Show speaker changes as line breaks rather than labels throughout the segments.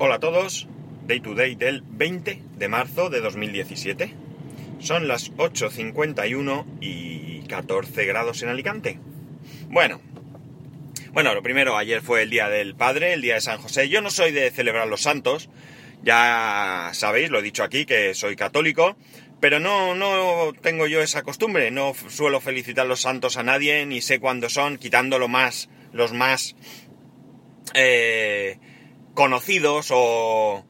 Hola a todos, Day to Day del 20 de marzo de 2017. Son las 8.51 y 14 grados en Alicante. Bueno, bueno, lo primero, ayer fue el Día del Padre, el Día de San José. Yo no soy de celebrar los santos, ya sabéis, lo he dicho aquí, que soy católico, pero no, no tengo yo esa costumbre, no suelo felicitar los santos a nadie, ni sé cuándo son, quitando lo más, los más... Eh, conocidos o,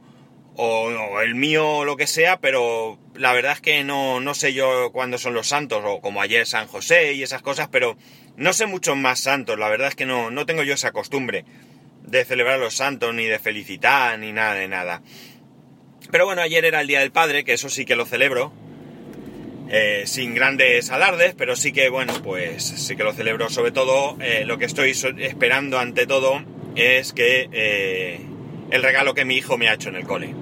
o, el mío o lo que sea, pero la verdad es que no, no sé yo cuándo son los santos, o como ayer San José y esas cosas, pero no sé muchos más santos, la verdad es que no, no tengo yo esa costumbre de celebrar los santos, ni de felicitar, ni nada de nada. Pero bueno, ayer era el Día del Padre, que eso sí que lo celebro, eh, sin grandes alardes, pero sí que, bueno, pues sí que lo celebro. Sobre todo, eh, lo que estoy esperando ante todo es que eh, el regalo que mi hijo me ha hecho en el cole.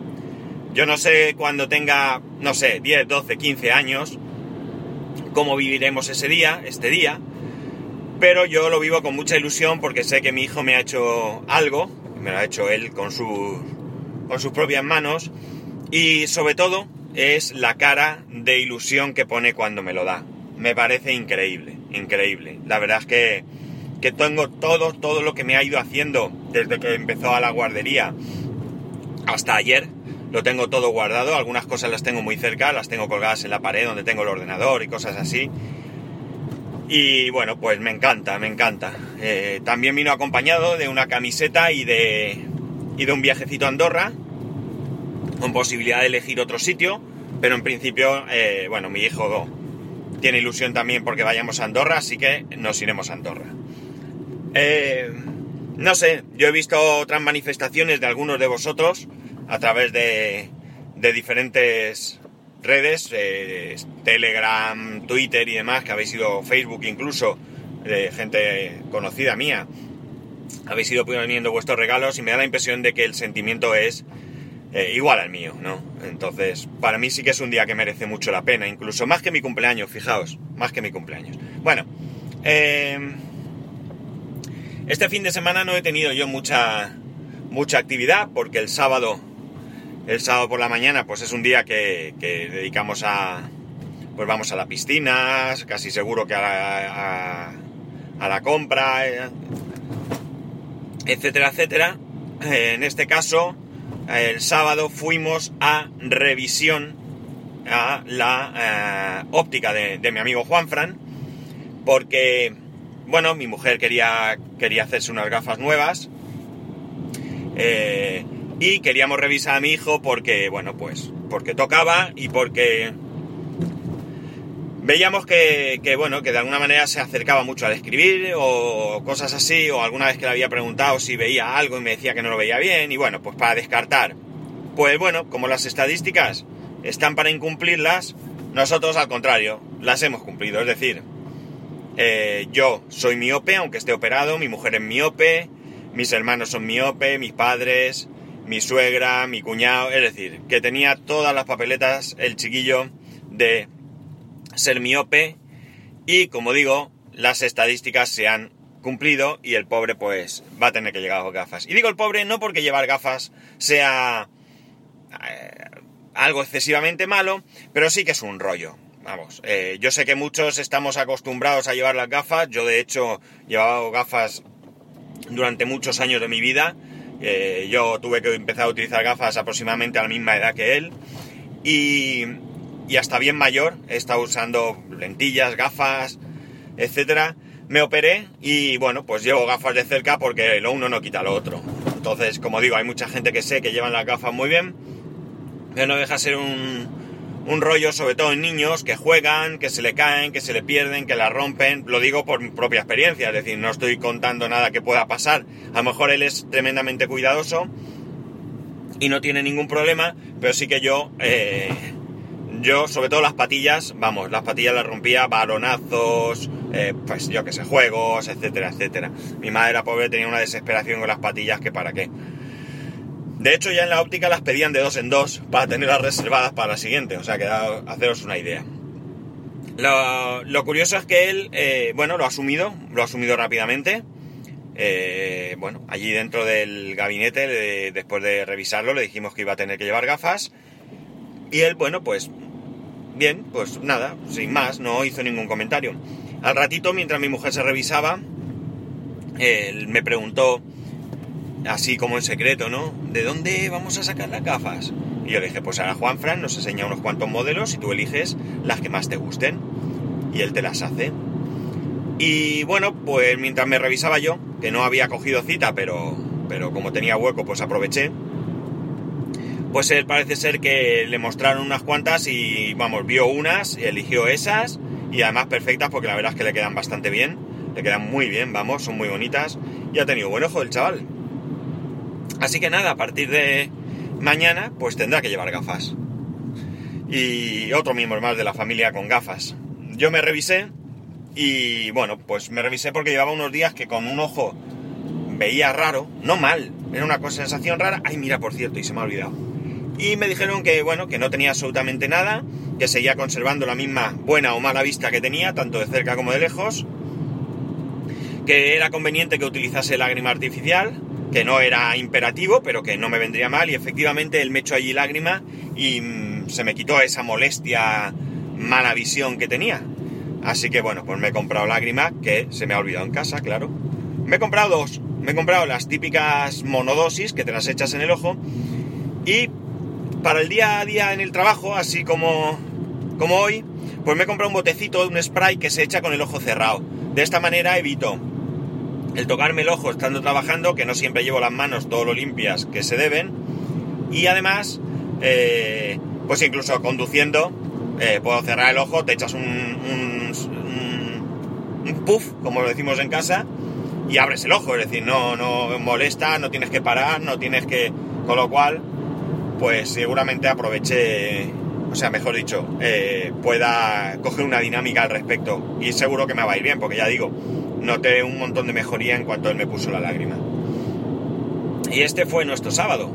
Yo no sé cuando tenga, no sé, 10, 12, 15 años, cómo viviremos ese día, este día, pero yo lo vivo con mucha ilusión porque sé que mi hijo me ha hecho algo, me lo ha hecho él con, sus con sus propias manos, y sobre todo es la cara de ilusión que pone cuando me lo da. Me parece increíble, increíble. La verdad es que que tengo todo, todo lo que me ha ido haciendo desde que empezó a la guardería hasta ayer. Lo tengo todo guardado, algunas cosas las tengo muy cerca, las tengo colgadas en la pared donde tengo el ordenador y cosas así. Y bueno, pues me encanta, me encanta. Eh, también vino acompañado de una camiseta y de, y de un viajecito a Andorra, con posibilidad de elegir otro sitio, pero en principio, eh, bueno, mi hijo tiene ilusión también porque vayamos a Andorra, así que nos iremos a Andorra. Eh, no sé, yo he visto otras manifestaciones de algunos de vosotros a través de, diferentes redes, eh, Telegram, Twitter y demás, que habéis ido Facebook incluso, de gente conocida mía, habéis ido poniendo vuestros regalos y me da la impresión de que el sentimiento es eh, igual al mío, ¿no? Entonces, para mí sí que es un día que merece mucho la pena, incluso más que mi cumpleaños, fijaos, más que mi cumpleaños. Bueno, eh, este fin de semana no he tenido yo mucha, mucha actividad porque el sábado, el sábado por la mañana, pues es un día que, dedicamos a, pues vamos a la piscina, casi seguro que a la, compra, eh, etcétera, etcétera. En este caso, el sábado fuimos a revisión a la eh, óptica de, de mi amigo Juanfran, porque bueno, mi mujer quería, quería hacerse unas gafas nuevas. Eh, y queríamos revisar a mi hijo porque, bueno, pues, porque tocaba y porque veíamos que, que, bueno, que de alguna manera se acercaba mucho al escribir o cosas así, o alguna vez que le había preguntado si veía algo y me decía que no lo veía bien, y bueno, pues para descartar. Pues bueno, como las estadísticas están para incumplirlas, nosotros al contrario, las hemos cumplido, es decir, eh, yo soy miope, aunque esté operado, mi mujer es miope, mis hermanos son miope, mis padres, mi suegra, mi cuñado, es decir, que tenía todas las papeletas el chiquillo de ser miope y como digo, las estadísticas se han cumplido y el pobre pues va a tener que llegar con gafas. Y digo el pobre no porque llevar gafas sea eh, algo excesivamente malo, pero sí que es un rollo. Vamos, eh, yo sé que muchos estamos acostumbrados a llevar las gafas. Yo, de hecho, llevaba gafas durante muchos años de mi vida. Eh, yo tuve que empezar a utilizar gafas aproximadamente a la misma edad que él. Y, hasta bien mayor, he estado usando lentillas, gafas, etcétera. Me operé y bueno, pues llevo gafas de cerca porque lo uno no quita lo otro. Entonces, como digo, hay mucha gente que sé que llevan las gafas muy bien, pero no deja ser un, un rollo sobre todo en niños que juegan, que se le caen, que se le pierden, que la rompen. Lo digo por mi propia experiencia, es decir, no estoy contando nada que pueda pasar. A lo mejor él es tremendamente cuidadoso y no tiene ningún problema, pero sí que yo, eh, yo sobre todo las patillas, vamos, las patillas las rompía, balonazos, eh, pues yo que sé, juegos, etcétera, etcétera. Mi madre, la pobre, tenía una desesperación con las patillas que para qué. De hecho, ya en la óptica las pedían de dos en dos para tenerlas reservadas para la siguiente, o sea que haceros una idea. Lo, curioso es que él, eh, bueno, lo ha asumido, lo ha asumido rápidamente. eh, bueno, allí dentro del gabinete, después de revisarlo, le dijimos que iba a tener que llevar gafas. Y él, bueno, pues bien, pues nada, sin más, no hizo ningún comentario. Al ratito, mientras mi mujer se revisaba, él me preguntó, así como en secreto, ¿no? ¿De dónde vamos a sacar las gafas? Y yo le dije, pues ahora Juan Fran nos enseña unos cuantos modelos y tú eliges las que más te gusten. Y él te las hace. Y bueno, pues mientras me revisaba yo, que no había cogido cita, pero, pero como tenía hueco, pues aproveché. Pues él parece ser que le mostraron unas cuantas y vamos, vio unas eligió esas y además perfectas porque la verdad es que le quedan bastante bien, le quedan muy bien, vamos, son muy bonitas y ha tenido buen ojo el chaval. Así que nada, a partir de mañana pues tendrá que llevar gafas. Y otro miembro más de la familia con gafas. Yo me revisé y bueno, pues me revisé porque llevaba unos días que con un ojo veía raro, no mal, era una sensación rara. Ay, mira, por cierto, y se me ha olvidado. Y me dijeron que bueno, que no tenía absolutamente nada, que seguía conservando la misma buena o mala vista que tenía, tanto de cerca como de lejos, que era conveniente que utilizase lágrima artificial, que no era imperativo, pero que no me vendría mal, y efectivamente él me echó allí lágrima y mm, se me quitó esa molestia, mala visión que tenía. Así que bueno, pues me he comprado lágrima, que se me ha olvidado en casa, claro. Me he comprado dos. Me he comprado las típicas monodosis que te las echas en el ojo. Y para el día a día en el trabajo, así como, como hoy, pues me he comprado un botecito un spray que se echa con el ojo cerrado. De esta manera evito el tocarme el ojo estando trabajando, que no siempre llevo las manos todo lo limpias que se deben, y además, eh, pues incluso conduciendo, eh, puedo cerrar el ojo, te echas un, puff, como lo decimos en casa, y abres el ojo, es decir, no, no molesta, no tienes que parar, no tienes que... Con lo cual, pues seguramente aproveche, o sea, mejor dicho, eh, pueda coger una dinámica al respecto, y seguro que me va a ir bien, porque ya digo, noté un montón de mejoría en cuanto él me puso la lágrima. Y este fue nuestro sábado.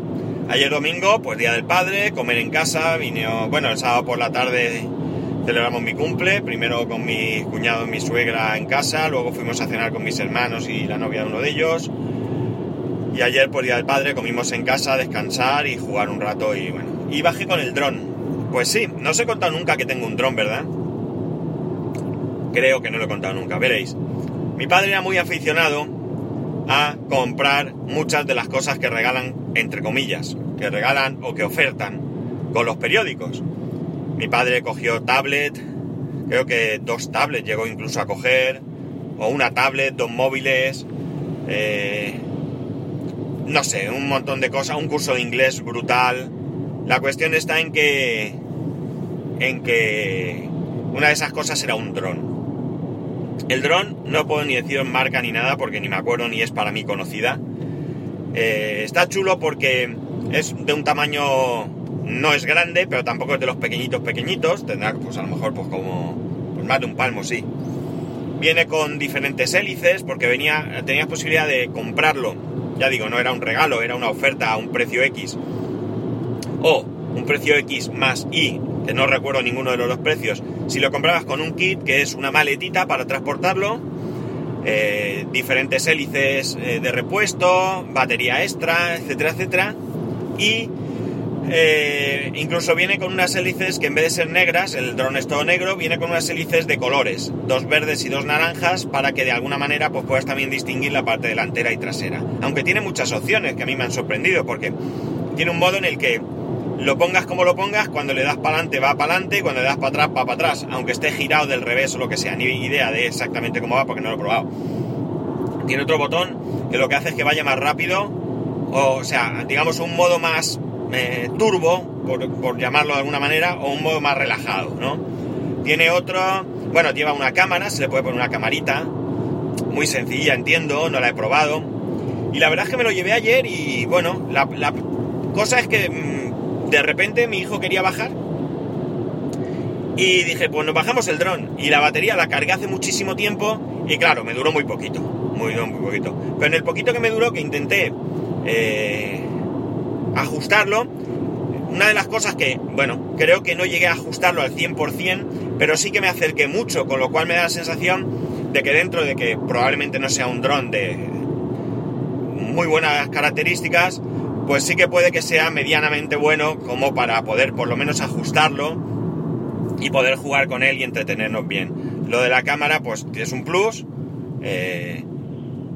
Ayer domingo, pues Día del Padre, comer en casa, vino, bueno, el sábado por la tarde celebramos mi cumple, primero con mi cuñado y mi suegra en casa, luego fuimos a cenar con mis hermanos y la novia de uno de ellos. Y ayer por Día del Padre comimos en casa, descansar y jugar un rato y bueno. Y bajé con el dron. Pues sí, no os he contado nunca que tengo un dron, ¿verdad? Creo que no lo he contado nunca, veréis. Mi padre era muy aficionado a comprar muchas de las cosas que regalan, entre comillas, que regalan o que ofertan con los periódicos. Mi padre cogió tablet, creo que dos tablets llegó incluso a coger, o una tablet, dos móviles, eh, no sé, un montón de cosas, un curso de inglés brutal. La cuestión está en que, en que una de esas cosas era un dron. El dron no puedo ni decir marca ni nada porque ni me acuerdo ni es para mí conocida. Eh, está chulo porque es de un tamaño no es grande, pero tampoco es de los pequeñitos pequeñitos. Tendrá pues a lo mejor pues como pues, más de un palmo, sí. Viene con diferentes hélices porque venía tenías posibilidad de comprarlo. Ya digo, no era un regalo, era una oferta a un precio X. O un precio X más Y, que no recuerdo ninguno de los precios, si lo comprabas con un kit, que es una maletita para transportarlo, eh, diferentes hélices eh, de repuesto, batería extra, etcétera, etcétera, y eh, incluso viene con unas hélices que en vez de ser negras, el dron es todo negro, viene con unas hélices de colores, dos verdes y dos naranjas, para que de alguna manera pues, puedas también distinguir la parte delantera y trasera. Aunque tiene muchas opciones que a mí me han sorprendido, porque tiene un modo en el que lo pongas como lo pongas, cuando le das para adelante va para adelante cuando le das para atrás va para atrás, aunque esté girado del revés o lo que sea, ni idea de exactamente cómo va porque no lo he probado. Tiene otro botón que lo que hace es que vaya más rápido, o, sea, digamos un modo más eh, turbo, por, llamarlo de alguna manera, o un modo más relajado, ¿no? Tiene otro, bueno, lleva una cámara, se le puede poner una camarita, muy sencilla, entiendo, no la he probado. Y la verdad es que me lo llevé ayer y bueno, la, la cosa es que mm, de repente mi hijo quería bajar y dije, pues nos bajamos el dron. Y la batería la cargué hace muchísimo tiempo y claro, me duró muy poquito, muy, muy poquito. Pero en el poquito que me duró, que intenté eh, ajustarlo, una de las cosas que, bueno, creo que no llegué a ajustarlo al 100%, pero sí que me acerqué mucho, con lo cual me da la sensación de que dentro de que probablemente no sea un dron de, muy buenas características, pues sí que puede que sea medianamente bueno como para poder por lo menos ajustarlo y poder jugar con él y entretenernos bien. Lo de la cámara, pues es un plus. Eh,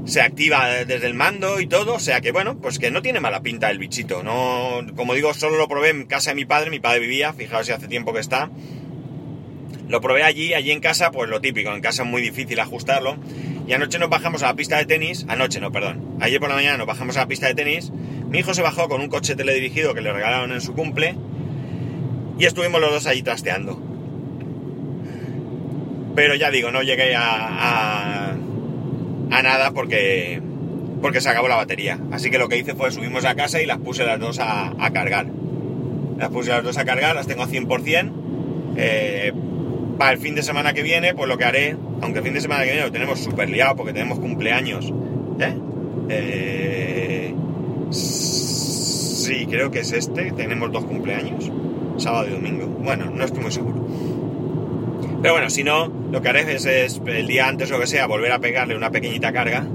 se activa desde el mando y todo, o sea que bueno, pues que no tiene mala pinta el bichito. No, como digo, solo lo probé en casa de mi padre, mi padre vivía, fijaos si hace tiempo que está. Lo probé allí, allí en casa, pues lo típico, en casa es muy difícil ajustarlo. Y anoche nos bajamos a la pista de tenis, anoche no, perdón, ayer por la mañana nos bajamos a la pista de tenis. Mi hijo se bajó con un coche teledirigido que le regalaron en su cumple y estuvimos los dos allí trasteando. Pero ya digo, no llegué a, a, nada porque, porque se acabó la batería. Así que lo que hice fue subimos a casa y las puse las dos a, cargar. Las puse las dos a cargar, las tengo a 100%. Eh, para el fin de semana que viene, pues lo que haré, aunque el fin de semana que viene lo tenemos súper liado porque tenemos cumpleaños. ¿Eh? ¿Eh? Sí, creo que es este. Tenemos dos cumpleaños, sábado y domingo. Bueno, no estoy muy seguro. Pero bueno, si no, lo que haré es, el día antes o lo que sea, volver a pegarle una pequeñita carga.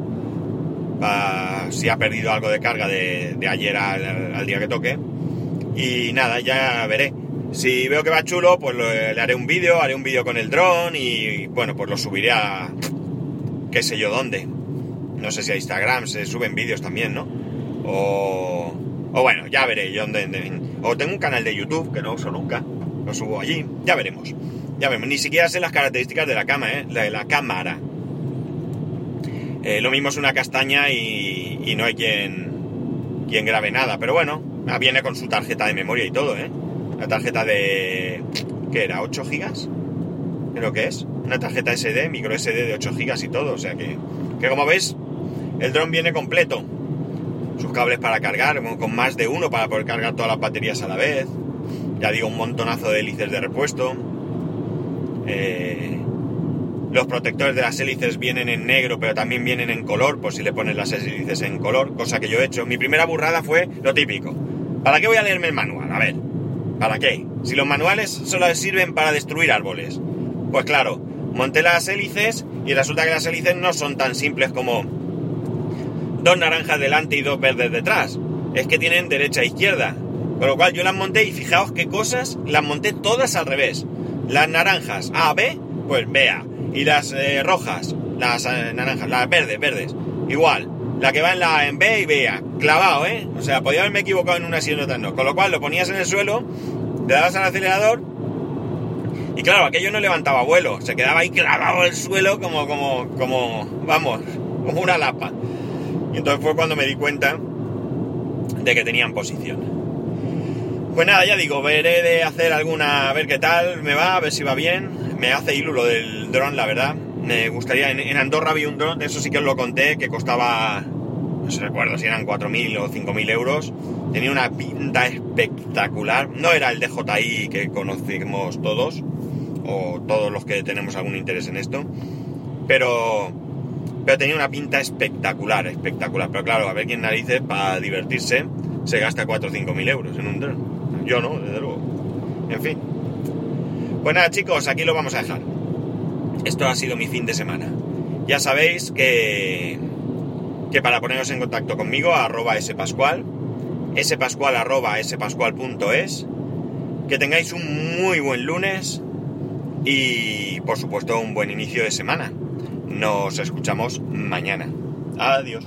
Si ha perdido algo de carga de, ayer al día que toque. Y nada, ya veré. Si veo que va chulo, pues le haré un vídeo, haré un vídeo con el dron y bueno, pues lo subiré a qué sé yo dónde. No sé si a Instagram se suben vídeos también, ¿no? O, o bueno, ya veré yo dónde, O tengo un canal de YouTube que no uso nunca, lo subo allí, ya veremos. Ya veremos, ni siquiera sé las características de la cámara, ¿eh? De la cámara. Eh, lo mismo es una castaña y, y no hay quien, quien grabe nada, pero bueno, viene con su tarjeta de memoria y todo, ¿eh? Una tarjeta de... ¿Qué era? ¿8 gigas? Creo que es. Una tarjeta SD, micro SD de 8 gigas y todo. O sea que, que como veis, el dron viene completo. Sus cables para cargar, con más de uno para poder cargar todas las baterías a la vez. Ya digo, un montonazo de hélices de repuesto. Eh, los protectores de las hélices vienen en negro, pero también vienen en color, por si le pones las hélices en color, cosa que yo he hecho. Mi primera burrada fue lo típico. ¿Para qué voy a leerme el manual? A ver, ¿Para qué? Si los manuales solo sirven para destruir árboles. Pues claro, monté las hélices y resulta que las hélices no son tan simples como dos naranjas delante y dos verdes detrás. Es que tienen derecha e izquierda. Con lo cual yo las monté y fijaos qué cosas, las monté todas al revés. Las naranjas A, B, pues B, A. Y las eh, rojas, las eh, naranjas, las verdes, verdes. Igual. La que va en la en B y B, A. Clavado, ¿eh? O sea, podía haberme equivocado en una y en otra no. Con lo cual lo ponías en el suelo le dabas al acelerador y claro, aquello no levantaba vuelo, se quedaba ahí clavado el suelo como, como, como, vamos, como una lapa. Y entonces fue cuando me di cuenta de que tenían posición. Pues nada, ya digo, veré de hacer alguna, a ver qué tal me va, a ver si va bien. Me hace hilo lo del dron, la verdad. Me gustaría, en, Andorra había un dron, eso sí que os lo conté, que costaba, no sé recuerdo si eran 4.000 o 5.000 euros Tenía una pinta espectacular. No era el DJI que conocemos todos, o todos los que tenemos algún interés en esto, pero, pero tenía una pinta espectacular, espectacular. Pero claro, a ver quién narices para divertirse se gasta 4 o 5 mil euros en un dron. Yo no, desde luego. En fin. Pues nada, chicos, aquí lo vamos a dejar. Esto ha sido mi fin de semana. Ya sabéis que, que para poneros en contacto conmigo, arroba spascual, spascual.es. Que tengáis un muy buen lunes y por supuesto un buen inicio de semana. Nos escuchamos mañana. Adiós.